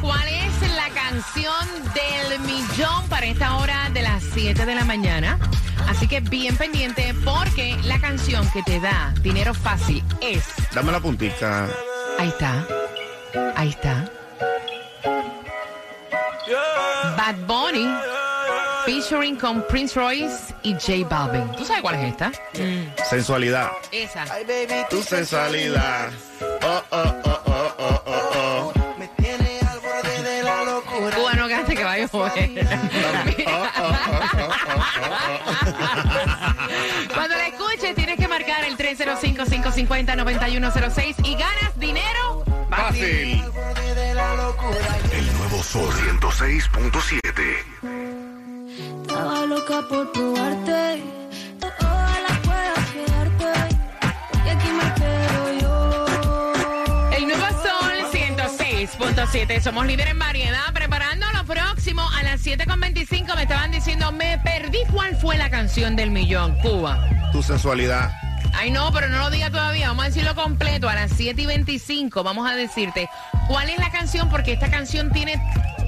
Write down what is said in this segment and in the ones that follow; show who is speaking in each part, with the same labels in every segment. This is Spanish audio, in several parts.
Speaker 1: cuál es la canción del millón para esta hora de las 7 de la mañana. Así que bien pendiente porque la canción que te da dinero fácil es...
Speaker 2: Dame la puntica.
Speaker 1: Ahí está. Ahí está. Bad Bunny featuring con Prince Royce y J Balvin. ¿Tú sabes cuál es esta?
Speaker 2: Sensualidad.
Speaker 1: Esa.
Speaker 2: Tu sensualidad. Oh, oh, oh, oh, oh,
Speaker 1: Cuando la escuches tienes que marcar el 305-550-9106 y ganas dinero
Speaker 2: Fácil.
Speaker 3: El nuevo Sol 106.7.
Speaker 4: Estaba loca por probarte. Ojalá puedas quedarte. Porque aquí me quedo yo.
Speaker 1: El nuevo Sol 106.7. Somos líderes en variedad. Lo próximo a las 7.25. Me estaban diciendo, me perdí cuál fue la canción del millón. Cuba.
Speaker 2: Tu sensualidad.
Speaker 1: Ay, no, pero no lo diga todavía. Vamos a decirlo completo. A las 7 y 25 vamos a decirte cuál es la canción, porque esta canción tiene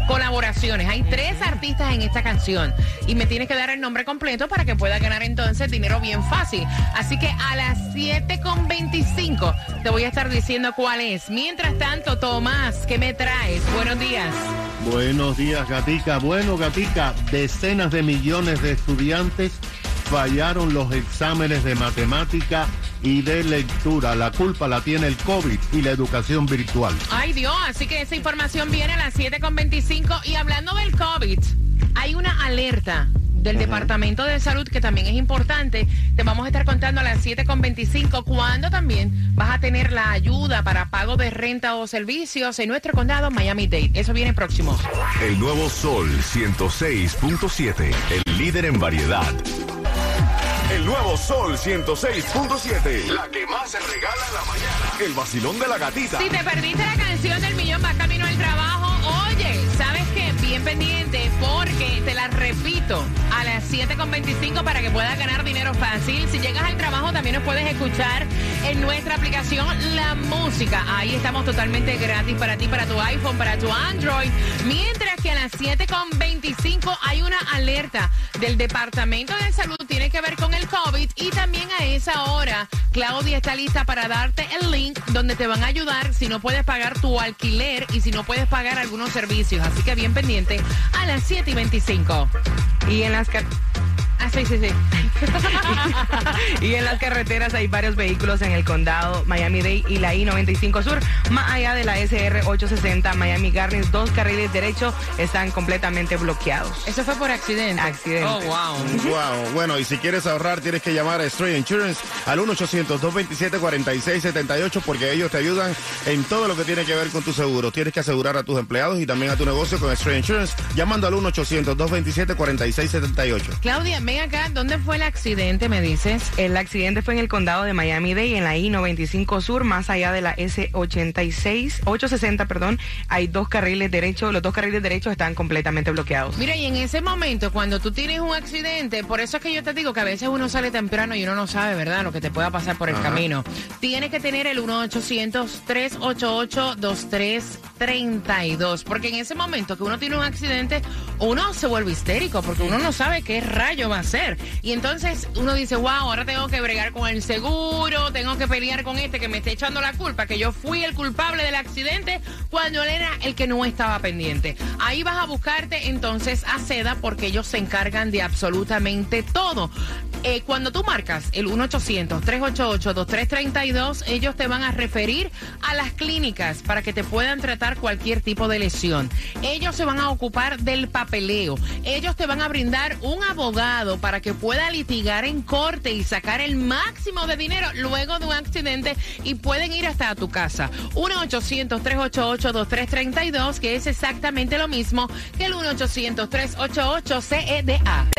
Speaker 1: colaboraciones. Hay tres artistas en esta canción. Y me tienes que dar el nombre completo para que pueda ganar entonces dinero bien fácil. Así que a las 7 con 25 te voy a estar diciendo cuál es. Mientras tanto, Tomás, ¿qué me traes? Buenos días.
Speaker 5: Buenos días, Gatica. Bueno, Gatica, decenas de millones de estudiantes fallaron los exámenes de matemática y de lectura. La culpa la tiene el COVID y la educación virtual.
Speaker 1: Ay Dios, así que esa información viene a las 7.25 y hablando del COVID, hay una alerta del Departamento de Salud que también es importante. Te vamos a estar contando a las 7.25 cuando también vas a tener la ayuda para pago de renta o servicios en nuestro condado Miami-Dade. Eso viene próximo.
Speaker 3: El nuevo Sol 106.7. El líder en variedad. El nuevo Sol 106.7. La que más se regala en la mañana. El vacilón de la gatita.
Speaker 1: Si te perdiste la canción del millón va camino al trabajo. Pendiente porque te la repito a las 7.25 para que puedas ganar dinero fácil. Si llegas al trabajo también nos puedes escuchar en nuestra aplicación La Música. Ahí estamos totalmente gratis para ti, para tu iPhone, para tu Android. Mientras las 7.25 hay una alerta del Departamento de Salud, tiene que ver con el COVID y también a esa hora Claudia está lista para darte el link donde te van a ayudar si no puedes pagar tu alquiler y si no puedes pagar algunos servicios. Así que bien pendiente a las 7 y 25.
Speaker 6: Y en las
Speaker 1: Ah, sí, sí, sí.
Speaker 6: y en las carreteras hay varios vehículos en el condado Miami-Dade y la I-95 Sur, más allá de la SR 860 Miami Gardens, dos carriles derechos están completamente bloqueados.
Speaker 1: Eso fue por accidente.
Speaker 6: Accidente.
Speaker 1: Oh, wow.
Speaker 2: Wow. Bueno, y si quieres ahorrar, tienes que llamar a Stray Insurance al 1-800-227-4678 porque ellos te ayudan en todo lo que tiene que ver con tu seguro. Tienes que asegurar a tus empleados y también a tu negocio con Stray Insurance llamando al 1-800-227-4678.
Speaker 1: Claudia, me ven acá, ¿dónde fue el accidente, me dices?
Speaker 6: El accidente fue en el condado de Miami-Dade, en la I-95 Sur, más allá de la S-86, 860, perdón. Hay dos carriles derechos, los dos carriles derechos están completamente bloqueados.
Speaker 1: Mira, y en ese momento, cuando tú tienes un accidente, por eso es que yo te digo que a veces uno sale temprano y uno no sabe, ¿verdad?, lo que te pueda pasar por el camino. Tienes que tener el 1-800-388-2332, porque en ese momento que uno tiene un accidente, uno se vuelve histérico, porque uno no sabe qué rayo hacer. Y entonces uno dice, wow, ahora tengo que bregar con el seguro, tengo que pelear con este que me está echando la culpa, que yo fui el culpable del accidente cuando él era el que no estaba pendiente. Ahí vas a buscarte entonces a Seda porque ellos se encargan de absolutamente todo. Eh, cuando tú marcas el 1-800-388-2332, ellos te van a referir a las clínicas para que te puedan tratar cualquier tipo de lesión. Ellos se van a ocupar del papeleo. Ellos te van a brindar un abogado para que pueda litigar en corte y sacar el máximo de dinero luego de un accidente y pueden ir hasta tu casa. 1-800-388-2332, que es exactamente lo mismo que el 1-800-388-CEDA.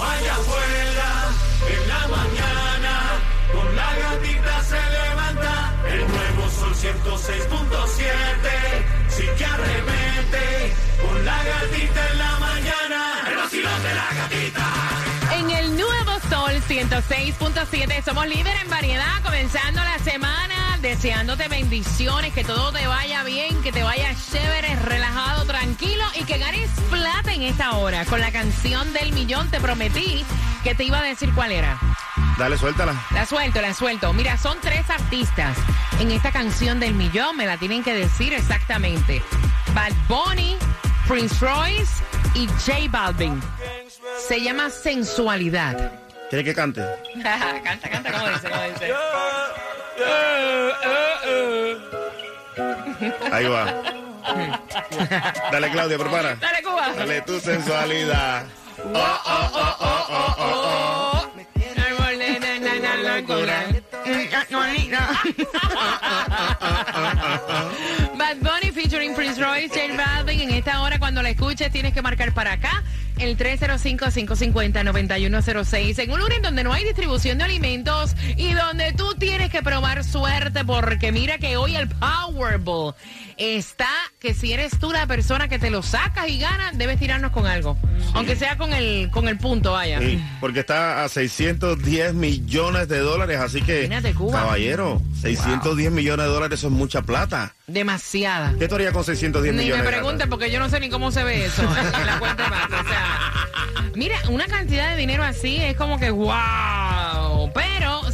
Speaker 7: allá afuera, en la mañana, con la gatita se levanta, el nuevo sol 106.7, sí que arremete, con la gatita en la mañana, el vacilón de la gatita.
Speaker 1: En el nuevo Sol 106.7 somos líder en variedad, comenzando la semana, deseándote bendiciones, que todo te vaya bien, que te vaya chévere, relajado, tranquilo y que ganes plata en esta hora. Con la canción del millón te prometí que te iba a decir cuál era.
Speaker 2: Dale, suéltala.
Speaker 1: La suelto, la suelto. Mira, son tres artistas en esta canción del millón, me la tienen que decir exactamente. Bad Bunny, Prince Royce y J Balvin. Se llama Sensualidad.
Speaker 2: ¿Quieres que cante?
Speaker 1: canta, canta, como dice, como dice.
Speaker 2: Ahí va. Dale, Claudia, prepara.
Speaker 1: Dale, Cuba.
Speaker 2: Dale tu sensualidad. Oh, oh, oh, oh,
Speaker 1: Bad Bunny featuring Prince Royce, J Balvin. En esta hora, cuando la escuches, tienes que marcar para acá el 305-550-9106. En un lugar en donde no hay distribución de alimentos y donde tú tienes que probar suerte, porque mira que hoy el Powerball está que si eres tú la persona que te lo sacas y ganas, debes tirarnos con algo. Aunque sea con el, con el punto, vaya.
Speaker 2: Sí, porque está a 610 millones de dólares, así que,
Speaker 1: Imagínate, Cuba.
Speaker 2: caballero, 610 millones de dólares, eso es mucha plata.
Speaker 1: Demasiada.
Speaker 2: ¿Qué tú harías con 610
Speaker 1: Ni
Speaker 2: millones
Speaker 1: me
Speaker 2: de
Speaker 1: pregunte
Speaker 2: dólares?
Speaker 1: porque yo no sé ni cómo se ve eso en la cuenta de banco. O sea, mira, una cantidad de dinero así es como que wow.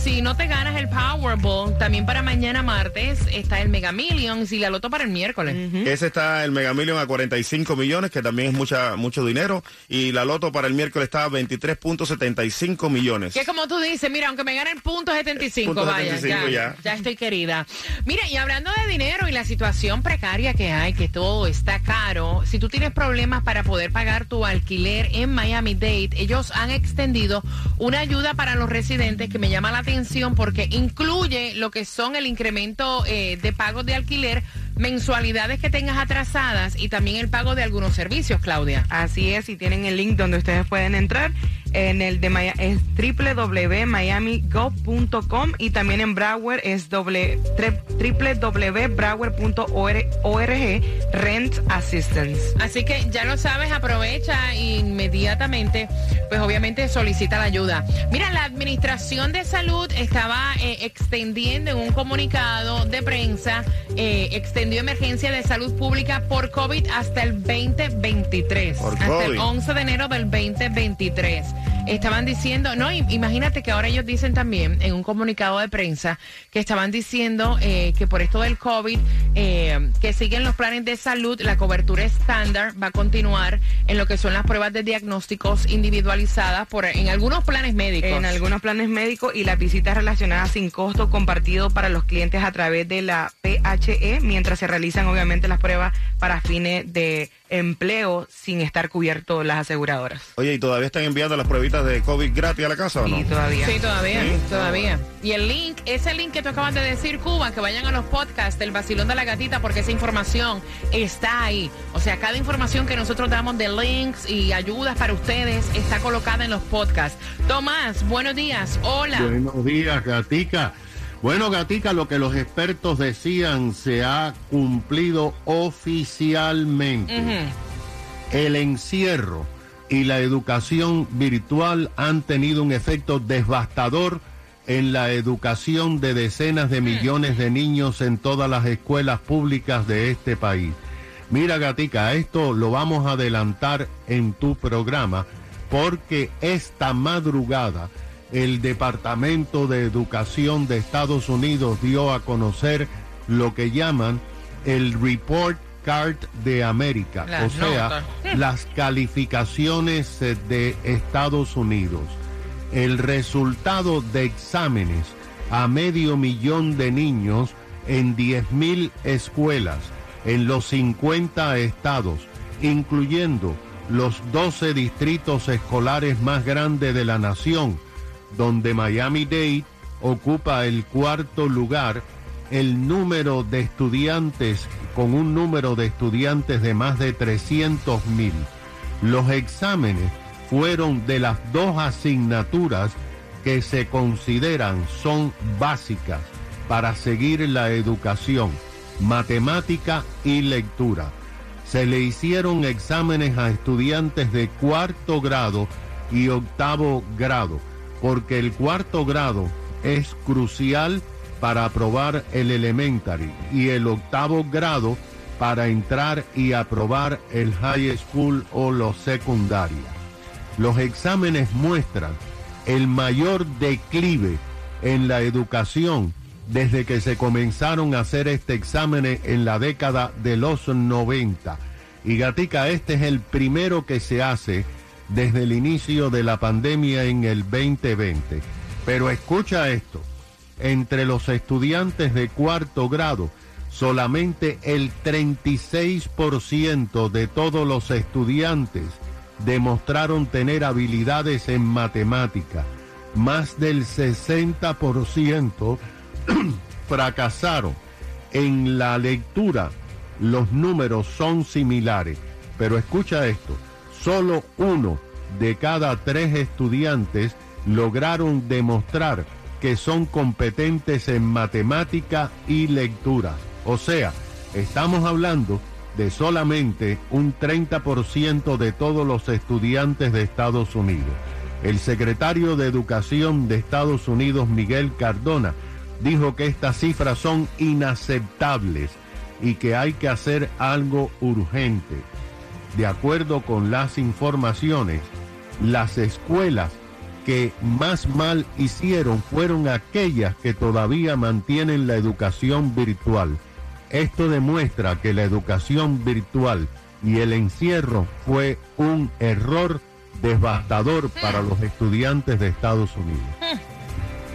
Speaker 1: Si no te ganas el Powerball, también para mañana martes está el Mega Millions y la loto para el miércoles.
Speaker 2: Ese está el Mega Million a 45 millones, que también es mucha, mucho dinero. Y la loto para el miércoles está a 23.75 millones.
Speaker 1: Que como tú dices, mira, aunque me gane el punto 75,
Speaker 2: Punto
Speaker 1: vaya,
Speaker 2: 75
Speaker 1: ya,
Speaker 2: ya.
Speaker 1: ya estoy querida. Mira, y hablando de dinero y la situación precaria que hay, que todo está caro, si tú tienes problemas para poder pagar tu alquiler en Miami-Dade, ellos han extendido una ayuda para los residentes que me llama la atención porque incluye lo que son el incremento eh, de pagos de alquiler, mensualidades que tengas atrasadas y también el pago de algunos servicios, Claudia.
Speaker 6: Así es, y tienen el link donde ustedes pueden entrar. En el de Maya, es www.miamigov.com y también en Broward es www.broward.org Rent Assistance.
Speaker 1: Así que ya lo sabes, aprovecha inmediatamente, pues obviamente solicita la ayuda. Mira, la Administración de Salud estaba eh, extendiendo en un comunicado de prensa, eh, extendió emergencia de salud pública por COVID hasta el 2023,
Speaker 2: Por
Speaker 1: hasta el
Speaker 2: COVID.
Speaker 1: 11 de enero del 2023. Estaban diciendo, no, im- imagínate que ahora ellos dicen también en un comunicado de prensa que estaban diciendo eh, que por esto del COVID, eh, que siguen los planes de salud, la cobertura estándar va a continuar en lo que son las pruebas de diagnósticos individualizadas por en algunos planes médicos.
Speaker 6: En algunos planes médicos y las visitas relacionadas sin costo compartido para los clientes a través de la PHE, mientras se realizan obviamente las pruebas para fines de empleo sin estar cubierto las aseguradoras.
Speaker 2: Oye, ¿y todavía están enviando las pruebitas de COVID gratis a la casa o no?
Speaker 6: Y todavía.
Speaker 1: Sí, todavía,
Speaker 2: Sí.
Speaker 1: todavía. Y el link, ese link que tú acabas de decir, Cuba, que vayan a los podcasts del vacilón de la gatita porque esa información está ahí. O sea, cada información que nosotros damos de links y ayudas para ustedes está colocada en los podcasts. Tomás, buenos días. Hola.
Speaker 5: Buenos días, Gatica. Bueno, Gatica, lo que los expertos decían se ha cumplido oficialmente. El encierro y la educación virtual han tenido un efecto devastador en la educación de decenas de millones de niños en todas las escuelas públicas de este país. Mira, Gatica, esto lo vamos a adelantar en tu programa porque esta madrugada el Departamento de Educación de Estados Unidos dio a conocer lo que llaman el Report Card de América,
Speaker 1: Las
Speaker 5: o sea,
Speaker 1: notas.
Speaker 5: las calificaciones de Estados Unidos. El resultado de exámenes a medio millón de niños en 10.000 escuelas en los 50 estados, incluyendo los 12 distritos escolares más grandes de la nación, donde Miami-Dade ocupa el cuarto lugar, el número de estudiantes, con un número de estudiantes de más de 300 mil. Los exámenes fueron de las dos asignaturas que se consideran son básicas para seguir la educación, matemática y lectura. Se le hicieron exámenes a estudiantes de cuarto grado y octavo grado, porque el cuarto grado es crucial para aprobar el elementary y el octavo grado para entrar y aprobar el high school o los secundaria. Los exámenes muestran el mayor declive en la educación desde que se comenzaron a hacer este examen en la década de los 90. Y Gatica, este es el primero que se hace desde el inicio de la pandemia en el 2020. Pero escucha esto, entre los estudiantes de cuarto grado, solamente el 36% de todos los estudiantes demostraron tener habilidades en matemática. Más del 60% fracasaron. En la lectura los números son similares, pero escucha esto, solo uno de cada tres estudiantes lograron demostrar que son competentes en matemática y lectura. O sea, estamos hablando de solamente un 30% de todos los estudiantes de Estados Unidos. El secretario de Educación de Estados Unidos, Miguel Cardona, dijo que estas cifras son inaceptables y que hay que hacer algo urgente. De acuerdo con las informaciones, las escuelas que más mal hicieron fueron aquellas que todavía mantienen la educación virtual. Esto demuestra que la educación virtual y el encierro fue un error devastador para los estudiantes de Estados Unidos.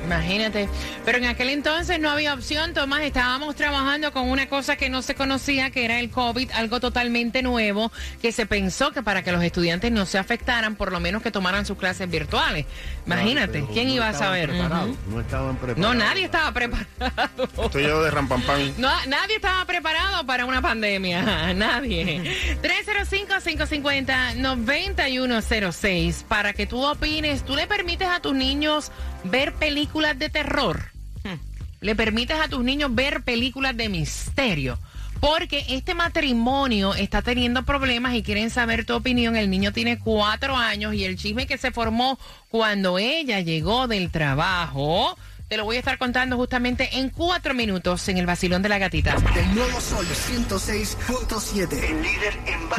Speaker 1: Imagínate. Pero en aquel entonces no había opción, Tomás. Estábamos trabajando con una cosa que no se conocía, que era el COVID, algo totalmente nuevo, que se pensó que para que los estudiantes no se afectaran, por lo menos que tomaran sus clases virtuales. Imagínate, ¿quién
Speaker 5: no
Speaker 1: iba a saber?
Speaker 5: No estaban preparados.
Speaker 1: No, nadie estaba preparado.
Speaker 2: Estoy yo de rampampán.
Speaker 1: No, nadie estaba preparado para una pandemia. Nadie. 305-550-9106. Para que tú opines, ¿tú le permites a tus niños ver películas de terror? ¿Le permites a tus niños ver películas de misterio? Porque este matrimonio está teniendo problemas y quieren saber tu opinión. El niño tiene cuatro años y el chisme que se formó cuando ella llegó del trabajo. Te lo voy a estar contando justamente en cuatro minutos en el vacilón de la gatita.
Speaker 8: El nuevo Sol 106.7. El líder en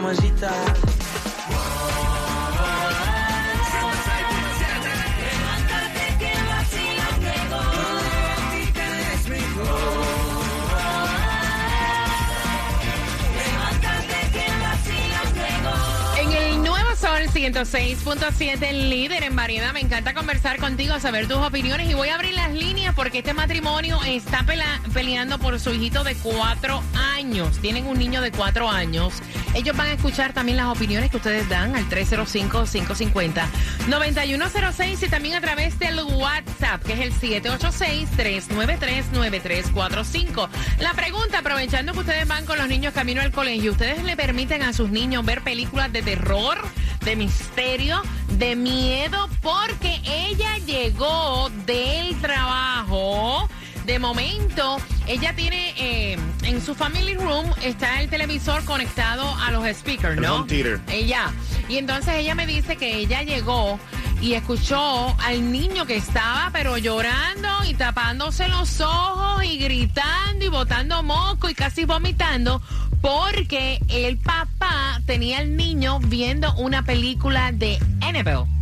Speaker 1: 106.7, el líder en variedad. Me encanta conversar contigo, saber tus opiniones y voy a abrir las líneas porque este matrimonio está peleando por su hijito de cuatro años. Tienen un niño de cuatro años. Ellos van a escuchar también las opiniones que ustedes dan al 305-550-9106 y también a través del WhatsApp, que es el 786-393-9345. La pregunta, aprovechando que ustedes van con los niños camino al colegio, ¿ustedes le permiten a sus niños ver películas de terror, de misterio, de miedo? Porque ella llegó del trabajo. De momento, ella tiene eh, en su family room está el televisor conectado a los speakers,
Speaker 2: El
Speaker 1: ¿no?
Speaker 2: home theater.
Speaker 1: Ella. Y entonces ella me dice que ella llegó y escuchó al niño que estaba pero llorando y tapándose los ojos y gritando y botando moco y casi vomitando porque el papá tenía al niño viendo una película de Annabelle.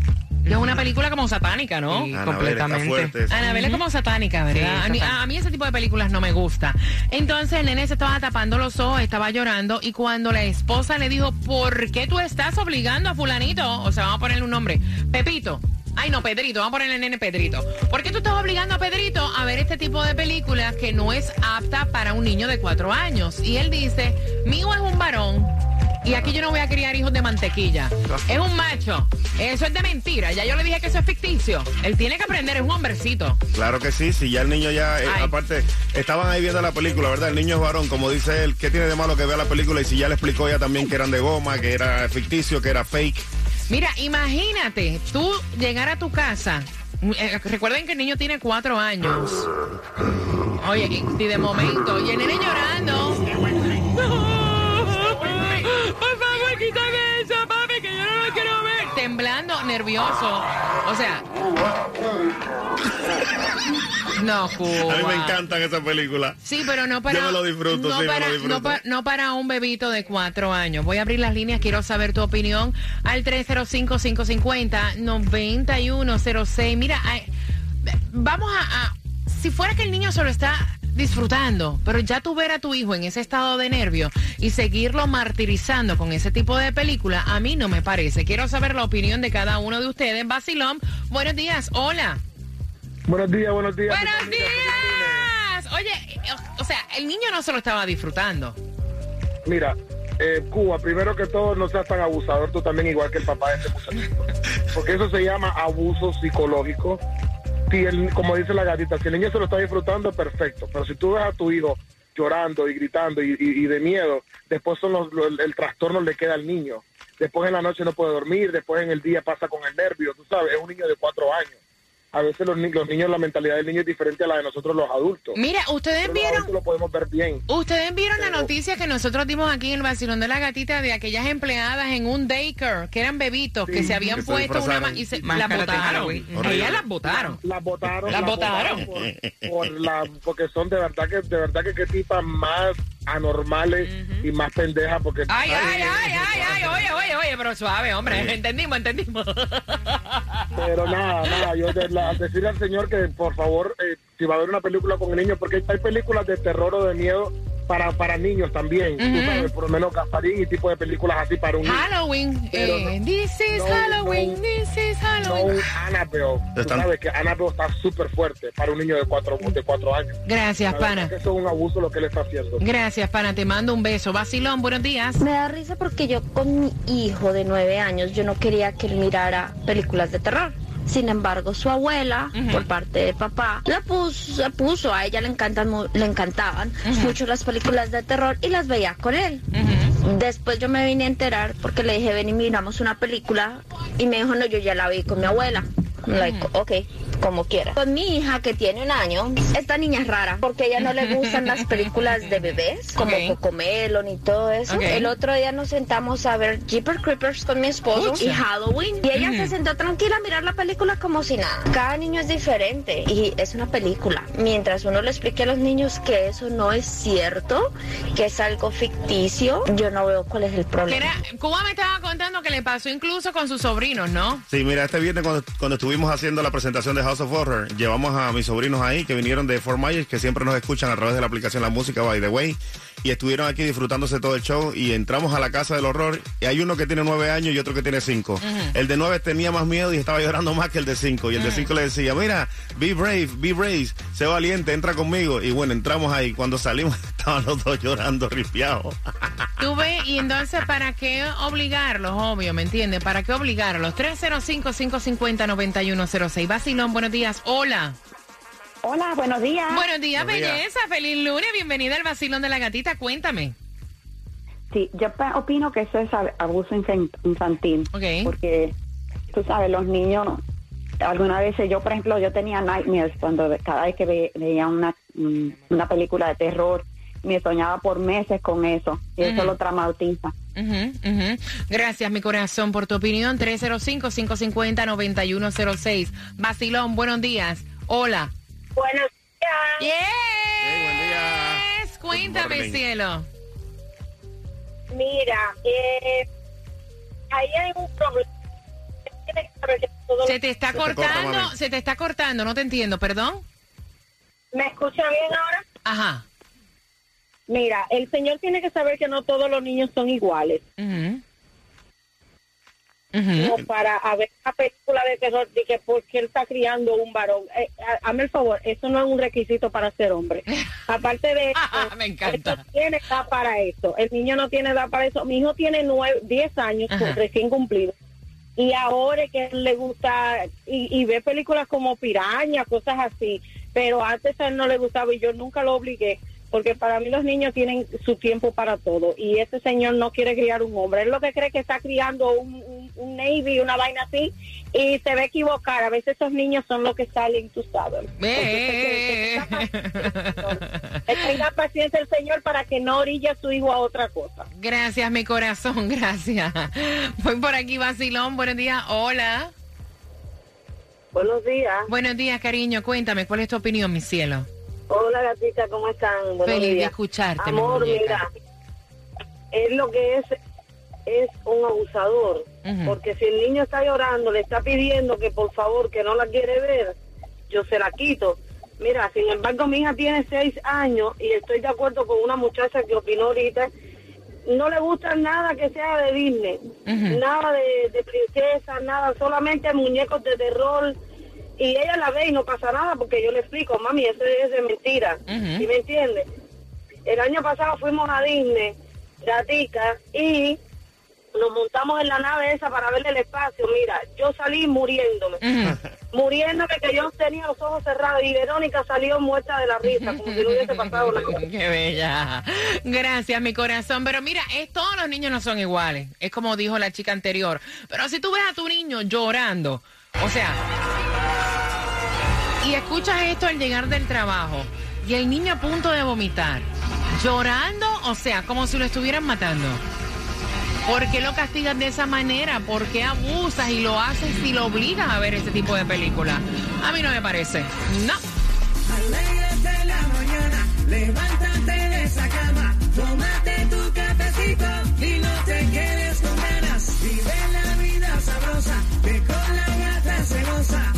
Speaker 1: Que es una película como satánica, ¿no?
Speaker 6: Sí, completamente.
Speaker 2: fuerte.
Speaker 1: Anabel es como satánica, ¿verdad?
Speaker 6: Sí,
Speaker 1: a, mí,
Speaker 6: satánica.
Speaker 1: a mí ese tipo de películas no me gusta. Entonces el nene se estaba tapando los ojos, estaba llorando y cuando la esposa le dijo, ¿por qué tú estás obligando a fulanito? O sea, vamos a ponerle un nombre. Pepito. Ay, no, Pedrito, vamos a ponerle nene Pedrito. ¿Por qué tú estás obligando a Pedrito a ver este tipo de películas que no es apta para un niño de cuatro años? Y él dice, mío es un varón. Y aquí yo no voy a criar hijos de mantequilla. Es un macho. Eso es de mentira. Ya yo le dije que eso es ficticio. Él tiene que aprender, es un hombrecito.
Speaker 2: Claro que sí, si ya el niño ya, eh,
Speaker 1: Ay.
Speaker 2: aparte, estaban ahí viendo la película, ¿verdad? El niño es varón, como dice él, ¿qué tiene de malo que vea la película? Y si ya le explicó ya también que eran de goma, que era ficticio, que era fake.
Speaker 1: Mira, imagínate tú llegar a tu casa. eh, recuerden que el niño tiene cuatro años. Oye, y y de momento, y el nene llorando. Por favor, quítame eso, papi, que yo no lo quiero ver. Temblando, nervioso. O sea. No, Cuba.
Speaker 2: A mí me encantan esas películas.
Speaker 1: Sí, pero no para.
Speaker 2: Yo me lo disfruto,
Speaker 1: no
Speaker 2: sí, me
Speaker 1: para,
Speaker 2: lo disfruto.
Speaker 1: No, pa- no para un bebito de cuatro años. Voy a abrir las líneas, quiero saber tu opinión al 305-550-9106. Mira, vamos a, a- Si fuera que el niño solo está disfrutando, pero ya tú ver a tu hijo en ese estado de nervio y seguirlo martirizando con ese tipo de película, a mí no me parece. Quiero saber la opinión de cada uno de ustedes. Basilón, buenos días. Hola.
Speaker 9: Buenos días, buenos días.
Speaker 1: ¡Buenos días! Oye, o- o sea, el niño no se lo estaba disfrutando.
Speaker 9: Mira, eh, Cuba, primero que todo, no seas tan abusador, tú también igual que el papá de este muchachito. Porque eso se llama abuso psicológico. Si el, como dice la gatita, si el niño se lo está disfrutando, perfecto. Pero si tú ves a tu hijo llorando y gritando y, de miedo, después son los- lo- el trastorno le queda al niño. Después en la noche no puede dormir, después en el día pasa con el nervio, tú sabes, es un niño de cuatro años. A veces los, ni- los niños, la mentalidad del niño es diferente a la de nosotros los adultos.
Speaker 1: Mira, ustedes vieron,
Speaker 9: lo podemos ver bien.
Speaker 1: ustedes vieron la
Speaker 9: Pero-
Speaker 1: noticia que nosotros dimos aquí en el vacilón de la gatita de aquellas empleadas en un daycare, que eran bebitos, que se habían
Speaker 2: que se
Speaker 1: puesto una ma- y se, las botaron. Ellas las botaron.
Speaker 9: las votaron
Speaker 1: Las botaron.
Speaker 9: por, por la porque son de verdad que de verdad que qué tipas más anormales y más pendejas porque
Speaker 1: Ay, ay, ay, ay, ay, oye, oye, oye, pero suave, hombre, entendimos, entendimos.
Speaker 9: pero nada nada yo de la- decirle al señor que por favor eh, si va a ver una película con el niño porque hay películas de terror o de miedo para para niños también tú
Speaker 1: Ujú.
Speaker 9: sabes por lo menos Gasparín y tipo de películas así para un niño
Speaker 1: Halloween,
Speaker 9: Pero
Speaker 1: eh,
Speaker 9: no-
Speaker 1: this is
Speaker 9: no,
Speaker 1: Halloween,
Speaker 9: no.
Speaker 1: this is
Speaker 9: no
Speaker 1: Halloween.
Speaker 9: un Annabelle tú sabes que Annabelle está súper fuerte para un niño de cuatro de cuatro años
Speaker 1: Gracias,
Speaker 9: La
Speaker 1: pana.
Speaker 9: que eso es un abuso lo que él está haciendo
Speaker 1: Gracias, pana, te mando un beso. Vacilón, buenos días.
Speaker 10: Me da risa porque yo con mi hijo de nueve años, yo no quería que él mirara películas de terror. Sin embargo, su abuela, por parte de papá, la puso, la puso, a ella le encantan, le encantaban mucho las películas de terror y las veía con él. Después yo me vine a enterar porque le dije, ven y miramos una película. Y me dijo, no, yo ya la vi con mi abuela. Like, ok, como quiera. Con mi hija que tiene un año, esta niña es rara porque a ella no le gustan las películas de bebés, como
Speaker 1: Ok.
Speaker 10: Cocomelon y todo eso.
Speaker 1: Ok.
Speaker 10: El otro día nos sentamos a ver Jeepers Creepers con mi esposo y Halloween. Y ella se sentó tranquila a mirar la película como si nada. Cada niño es diferente y es una película. Mientras uno le explique a los niños que eso no es cierto, que es algo ficticio, yo no veo cuál es el problema.
Speaker 1: era- Cuba me estaba contando que le pasó incluso con sus sobrinos, ¿no?
Speaker 2: Sí, mira, este viernes cuando, cuando estuvimos haciendo la presentación de House of Horror. Llevamos a mis sobrinos ahí que vinieron de Fort Myers, que siempre nos escuchan a través de la aplicación La Música by the Way. Y estuvieron aquí disfrutándose todo el show y entramos a la casa del horror. Y hay uno que tiene nueve años y otro que tiene cinco. El de nueve tenía más miedo y estaba llorando más que el de cinco. Y el de cinco le decía, mira, be brave, be brave, sé valiente, entra conmigo. Y bueno, entramos ahí. Cuando salimos estaban los dos llorando, ripiados.
Speaker 1: Tú ves, y entonces, ¿para qué obligarlos? Obvio, ¿me entiendes? ¿Para qué obligarlos? 305-550-9106. Vacilón, buenos días. Hola.
Speaker 11: Hola, buenos días.
Speaker 1: Buenos días,
Speaker 11: Buenos días.
Speaker 1: belleza. Feliz lunes. Bienvenida al Vacilón de la Gatita. Cuéntame.
Speaker 11: Sí, yo opino que eso es ab- abuso infan- infantil. Porque, tú sabes, los niños, algunas veces yo, por ejemplo, yo tenía nightmares cuando cada vez que ve- veía una, mm, una película de terror, me soñaba por meses con eso. Y eso
Speaker 1: Ujú.
Speaker 11: lo traumatiza.
Speaker 1: Ujú, ujú. Gracias, mi corazón, por tu opinión. 305-550-9106. Vacilón, buenos días. Hola.
Speaker 12: Buenos
Speaker 1: días.
Speaker 2: buen día.
Speaker 1: Cuéntame, cielo.
Speaker 12: Mira, eh, ahí hay un problema.
Speaker 1: Se te está cortando, se te está cortando, no te entiendo, perdón.
Speaker 12: ¿Me escucha bien ahora?
Speaker 1: Ajá.
Speaker 12: Mira, el señor tiene que saber que no todos los niños son iguales. No para a ver una película de terror de que porque él está criando un varón. Eh, hazme el favor, eso no es un requisito para ser hombre. Aparte de eso,
Speaker 1: Me encanta.
Speaker 12: él no tiene edad para eso. El niño no tiene edad para eso. Mi hijo tiene nueve, 10 años, recién cumplido. Y ahora es que le gusta y, y ve películas como Piraña, cosas así. Pero antes a él no le gustaba y yo nunca lo obligué. Porque para mí los niños tienen su tiempo para todo. Y ese señor no quiere criar un hombre. Él lo que cree que está criando un, un, un Navy, una vaina así. Y se a equivocar. A veces esos niños son los que salen, tú sabes.
Speaker 1: Eh.
Speaker 12: Que tenga paciencia el señor para que no orille a su hijo a otra cosa.
Speaker 1: Gracias, mi corazón, gracias. Voy por aquí, Vacilón. Buenos días. Hola.
Speaker 12: Buenos días.
Speaker 1: Buenos días, cariño. Cuéntame, ¿cuál es tu opinión, mi cielo?
Speaker 12: Hola gatita, ¿cómo están? Buenos
Speaker 1: Feliz de escucharte,
Speaker 12: Amor, mira, es lo que es, es un abusador. Porque si el niño está llorando, le está pidiendo que por favor, que no la quiere ver, yo se la quito. Mira, sin embargo, mi hija tiene seis años y estoy de acuerdo con una muchacha que opinó ahorita. No le gusta nada que sea de Disney, nada de, de princesa, nada, solamente muñecos de terror. Y ella la ve y no pasa nada porque yo le explico, mami, eso es de mentira.
Speaker 13: Ujú.
Speaker 12: ¿Sí me entiende? El año pasado fuimos a Disney, gatica, y nos montamos en la nave esa para ver el espacio. Mira, yo salí muriéndome. Muriéndome que yo tenía los ojos cerrados y Verónica salió muerta de la risa, como si no hubiese pasado nada.
Speaker 1: Qué bella. Gracias, mi corazón. Pero mira, es, todos los niños no son iguales. Es como dijo la chica anterior. Pero si tú ves a tu niño llorando, o sea, y escuchas esto al llegar del trabajo, y el niño a punto de vomitar, llorando, o sea, como si lo estuvieran matando. ¿Por qué lo castigas de esa manera? ¿Por qué abusas y lo haces y lo obligas a ver ese tipo de película? A mí no me parece. No.
Speaker 7: Vive la vida sabrosa, que con la gata se.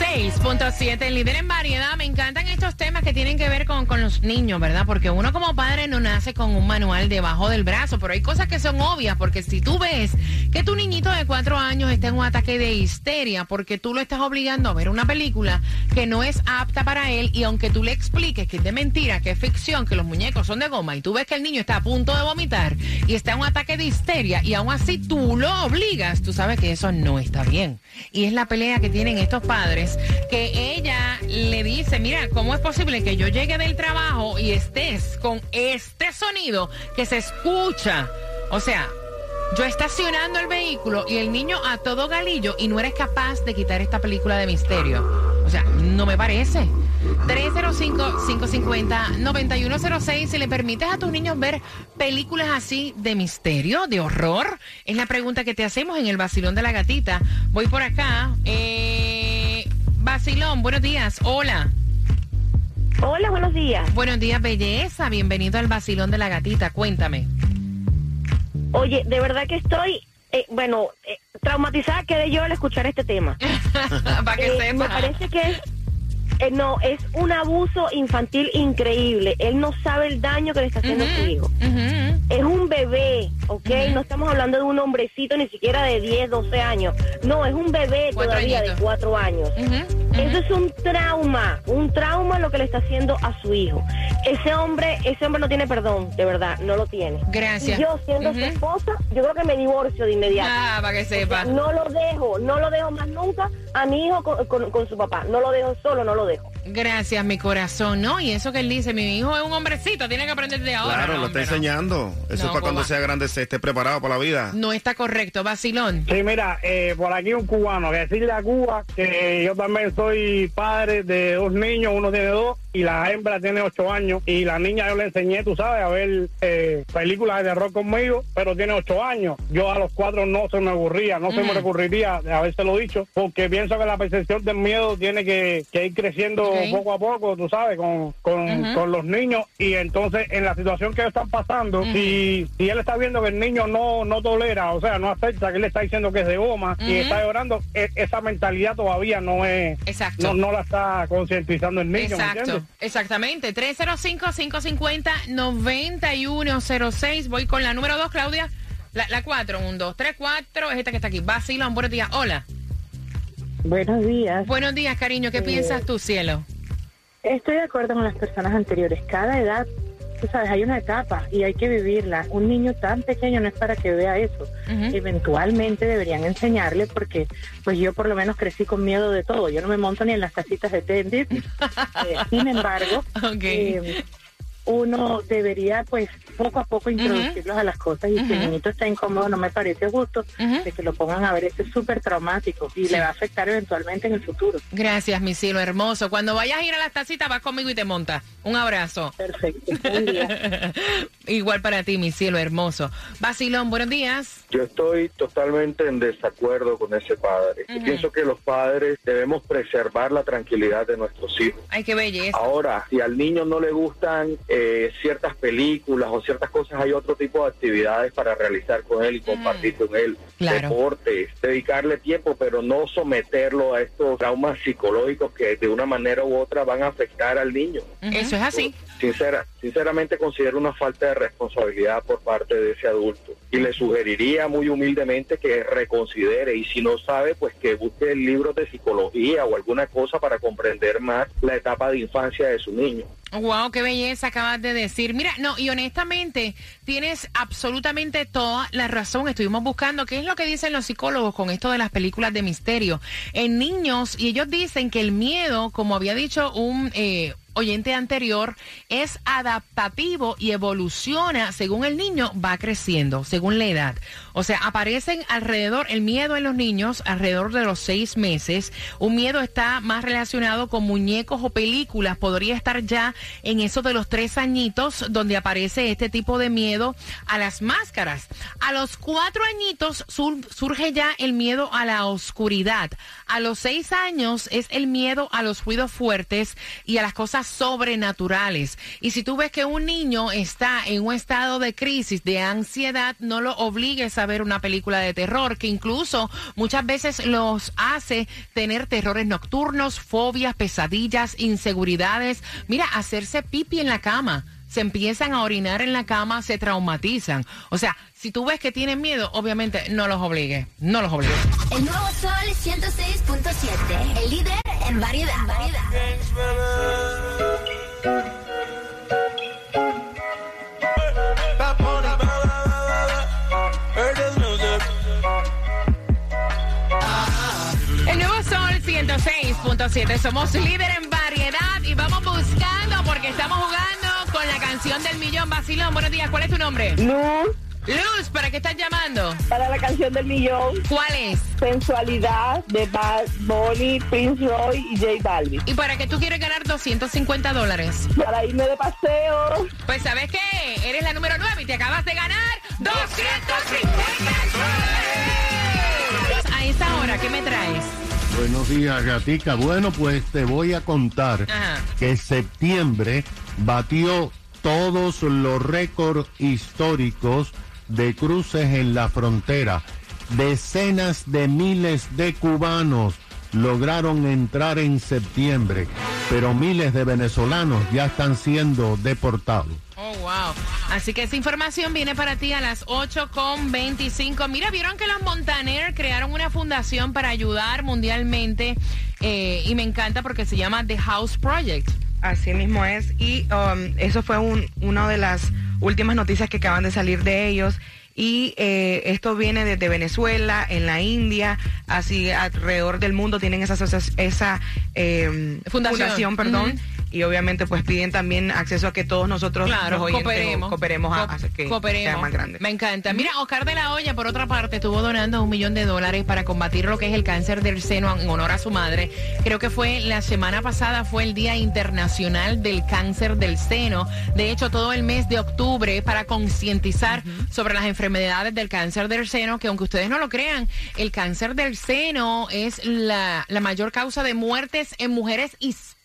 Speaker 1: 6.7, el líder en variedad. Me encantan estos temas que tienen que ver con, con los niños, ¿verdad? Porque uno como padre no nace con un manual debajo del brazo, pero hay cosas que son obvias, porque si tú ves que tu niñito de cuatro años está en un ataque de histeria porque tú lo estás obligando a ver una película que no es apta para él y aunque tú le expliques que es de mentira, que es ficción, que los muñecos son de goma y tú ves que el niño está a punto de vomitar y está en un ataque de histeria y aún así tú lo obligas, tú sabes que eso no está bien. Y es la pelea que tienen estos padres que ella le dice, mira, ¿cómo es posible que yo llegue del trabajo y estés con este sonido que se escucha? O sea, yo estacionando el vehículo y el niño a todo galillo y no eres capaz de quitar esta película de misterio. O sea, no me parece. 305-550-9106. Si le permites a tus niños ver películas así de misterio, de horror, es la pregunta que te hacemos en el vacilón de la gatita. Voy por acá. Eh, vacilón, buenos días. Hola.
Speaker 12: Hola, buenos días.
Speaker 1: Buenos días, belleza. Bienvenido al vacilón de la gatita. Cuéntame.
Speaker 12: Oye, de verdad que estoy, eh, bueno, eh, traumatizada quedé yo al escuchar este tema.
Speaker 1: Para que
Speaker 12: Eh,
Speaker 1: sepa.
Speaker 12: Me parece que es, eh, no, es un abuso infantil increíble. Él no sabe el daño que le está haciendo a su hijo. Es un bebé, ¿ok? No estamos hablando de un hombrecito ni siquiera de 10, 12 años. No, es un bebé
Speaker 1: Cuatro
Speaker 12: todavía
Speaker 1: añitos.
Speaker 12: de 4 años. Eso es un trauma, un trauma lo que le está haciendo a su hijo. Ese hombre, ese hombre no tiene perdón, de verdad, no lo tiene.
Speaker 1: Gracias.
Speaker 12: Y yo siendo su esposa, yo creo que me divorcio de inmediato.
Speaker 1: Ah, para que sepa.
Speaker 12: No lo dejo, no lo dejo más nunca a mi hijo con, con- con su papá. No lo dejo solo, no lo dejo.
Speaker 1: Gracias, mi corazón. No, y eso que él dice, mi hijo es un hombrecito, tiene que aprender de ahora.
Speaker 2: Claro,
Speaker 1: No,
Speaker 2: lo está enseñando. Eso
Speaker 1: No,
Speaker 2: es para cuando sea grande se esté preparado para la vida.
Speaker 1: No está correcto, vacilón.
Speaker 13: Sí, mira, eh, por aquí un cubano, que decirle a Cuba que yo también soy padre de dos niños, uno tiene dos y la hembra tiene ocho años y la niña yo le enseñé, tú sabes, a ver eh, películas de terror conmigo, pero tiene ocho años. Yo a los cuatro no se me ocurría, no se me ocurriría de habérselo dicho, porque pienso que la percepción del miedo tiene que, que ir creciendo poco a poco, tú sabes, con, con, los niños. Y entonces en la situación que ellos están pasando, si, si él está viendo que el niño no, no tolera, o sea, no acepta que él está diciendo que es de goma y está llorando, e- esa mentalidad todavía no es,
Speaker 1: Exacto.
Speaker 13: no, no la está concientizando el niño, ¿me
Speaker 1: Exacto, exactamente. 305-550-9106. Voy con la número 2, Claudia. La, la 4, 1, 2, 3, 4. Es esta que está aquí. Vacilón, buenos días. Hola.
Speaker 14: Buenos días.
Speaker 1: Buenos días, cariño. ¿Qué
Speaker 14: Eh,
Speaker 1: piensas tú, cielo?
Speaker 14: Estoy de acuerdo con las personas anteriores. Cada edad, tú sabes, hay una etapa y hay que vivirla. Un niño tan pequeño no es para que vea eso. Eventualmente deberían enseñarle porque, pues yo por lo menos crecí con miedo de todo. Yo no me monto ni en las casitas de té en Disney. Eh, sin embargo, eh, uno debería, pues, poco a poco introducirlos a las cosas y si el niñito está incómodo, no me parece justo de que lo pongan a ver. Esto es súper traumático y
Speaker 1: Sí.
Speaker 14: le va a afectar eventualmente en el futuro.
Speaker 1: Gracias, mi cielo hermoso. Cuando vayas a ir a las tacitas, vas conmigo y te montas. Un abrazo.
Speaker 14: Perfecto. Un día.
Speaker 1: Igual para ti, mi cielo hermoso. Vacilón, buenos días.
Speaker 15: Yo estoy totalmente en desacuerdo con ese padre. Y
Speaker 1: Ujú.
Speaker 15: Pienso que los padres debemos preservar la tranquilidad de nuestros hijos.
Speaker 1: Ay, qué belleza.
Speaker 15: Ahora, si al niño no le gustan eh, ciertas películas o ciertas cosas, hay otro tipo de actividades para realizar con él y compartir con él.
Speaker 1: Claro.
Speaker 15: Deportes, dedicarle tiempo, pero no someterlo a estos traumas psicológicos que de una manera u otra van a afectar al niño.
Speaker 1: Eso es así.
Speaker 15: Sincera, sinceramente considero una falta de responsabilidad por parte de ese adulto y le sugeriría muy humildemente que reconsidere y si no sabe pues que busque libros de psicología o alguna cosa para comprender más la etapa de infancia de su niño.
Speaker 1: Wow, qué belleza acabas de decir. Mira, no, y honestamente, tienes absolutamente toda la razón. Estuvimos buscando qué es lo que dicen los psicólogos con esto de las películas de misterio. En niños, y ellos dicen que el miedo, como había dicho un eh, oyente anterior, es adaptativo y evoluciona según el niño va creciendo, según la edad. O sea, aparecen alrededor, el miedo en los niños, alrededor de los seis meses. Un miedo está más relacionado con muñecos o películas. Podría estar ya en eso de los tres añitos, donde aparece este tipo de miedo a las máscaras. A los cuatro añitos sur- surge ya el miedo a la oscuridad. A los seis años es el miedo a los ruidos fuertes y a las cosas sobrenaturales. Y si tú ves que un niño está en un estado de crisis, de ansiedad, no lo obligues a ver una película de terror, que incluso muchas veces los hace tener terrores nocturnos, fobias, pesadillas, inseguridades. Mira, hacerse pipi en la cama. Se empiezan a orinar en la cama, se traumatizan. O sea, si tú ves que tienen miedo, obviamente no los obligues. No los obligues.
Speaker 16: El nuevo Sol 106.7, el líder en variedad.
Speaker 1: El nuevo Sol 106.7. Somos líder en variedad y vamos buscando porque estamos jugando con la canción del millón. Vacilón, buenos días. ¿Cuál es tu nombre?
Speaker 12: Luz.
Speaker 1: Luz, ¿para qué estás llamando?
Speaker 12: Para la canción del millón.
Speaker 1: ¿Cuál es?
Speaker 12: Sensualidad de Bad Bunny, Prince Roy y J Balvin.
Speaker 1: ¿Y para qué tú quieres ganar 250 dólares?
Speaker 12: Para irme de paseo.
Speaker 1: Pues ¿sabes qué? Eres la número 9 y te acabas de ganar 250 dólares. A esa hora, ¿qué me traes?
Speaker 5: Buenos días, Gatica. Bueno, pues te voy a contar
Speaker 1: Ajá.
Speaker 5: que septiembre batió todos los récords históricos de cruces en la frontera. Decenas de miles de cubanos lograron entrar en septiembre, pero miles de venezolanos ya están siendo deportados.
Speaker 1: Oh, wow. Así que esa información viene para ti a las 8.25. Mira, vieron que los Montaner crearon una fundación para ayudar mundialmente eh, y me encanta porque se llama The House Project.
Speaker 6: Así mismo es. Y um, eso fue un, una de las últimas noticias que acaban de salir de ellos. Y eh, esto viene desde Venezuela, en la India, así alrededor del mundo tienen esa, esa eh, fundación. perdón y obviamente pues piden también acceso a que todos nosotros
Speaker 1: claro, cooperemos,
Speaker 6: cooperemos a, que sea más grande.
Speaker 1: Me encanta. Mira, Oscar de la Hoya, por otra parte, estuvo donando un millón de dólares para combatir lo que es el cáncer del seno en honor a su madre. Creo que fue la semana pasada, fue el Día Internacional del Cáncer del Seno. De hecho, todo el mes de octubre para concientizar sobre las enfermedades del cáncer del seno, que aunque ustedes no lo crean, el cáncer del seno es la, la mayor causa de muertes en mujeres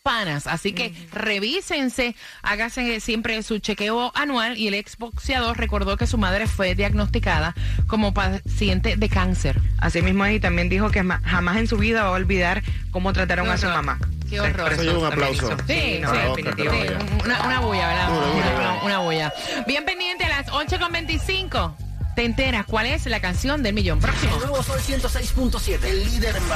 Speaker 1: hispanas Así que revísense, hágase siempre su chequeo anual y el exboxeador recordó que su madre fue diagnosticada como paciente de cáncer.
Speaker 6: Así mismo y también dijo que jamás en su vida va a olvidar cómo trataron a su mamá.
Speaker 1: Qué horror.
Speaker 2: Eso un aplauso.
Speaker 1: Sí, sí, Una, una bulla, ¿verdad? Una, una bulla. Bien pendiente a las 8.25. Te enteras cuál es la canción del millón próximo.
Speaker 8: El nuevo Sol 106.7, el líder en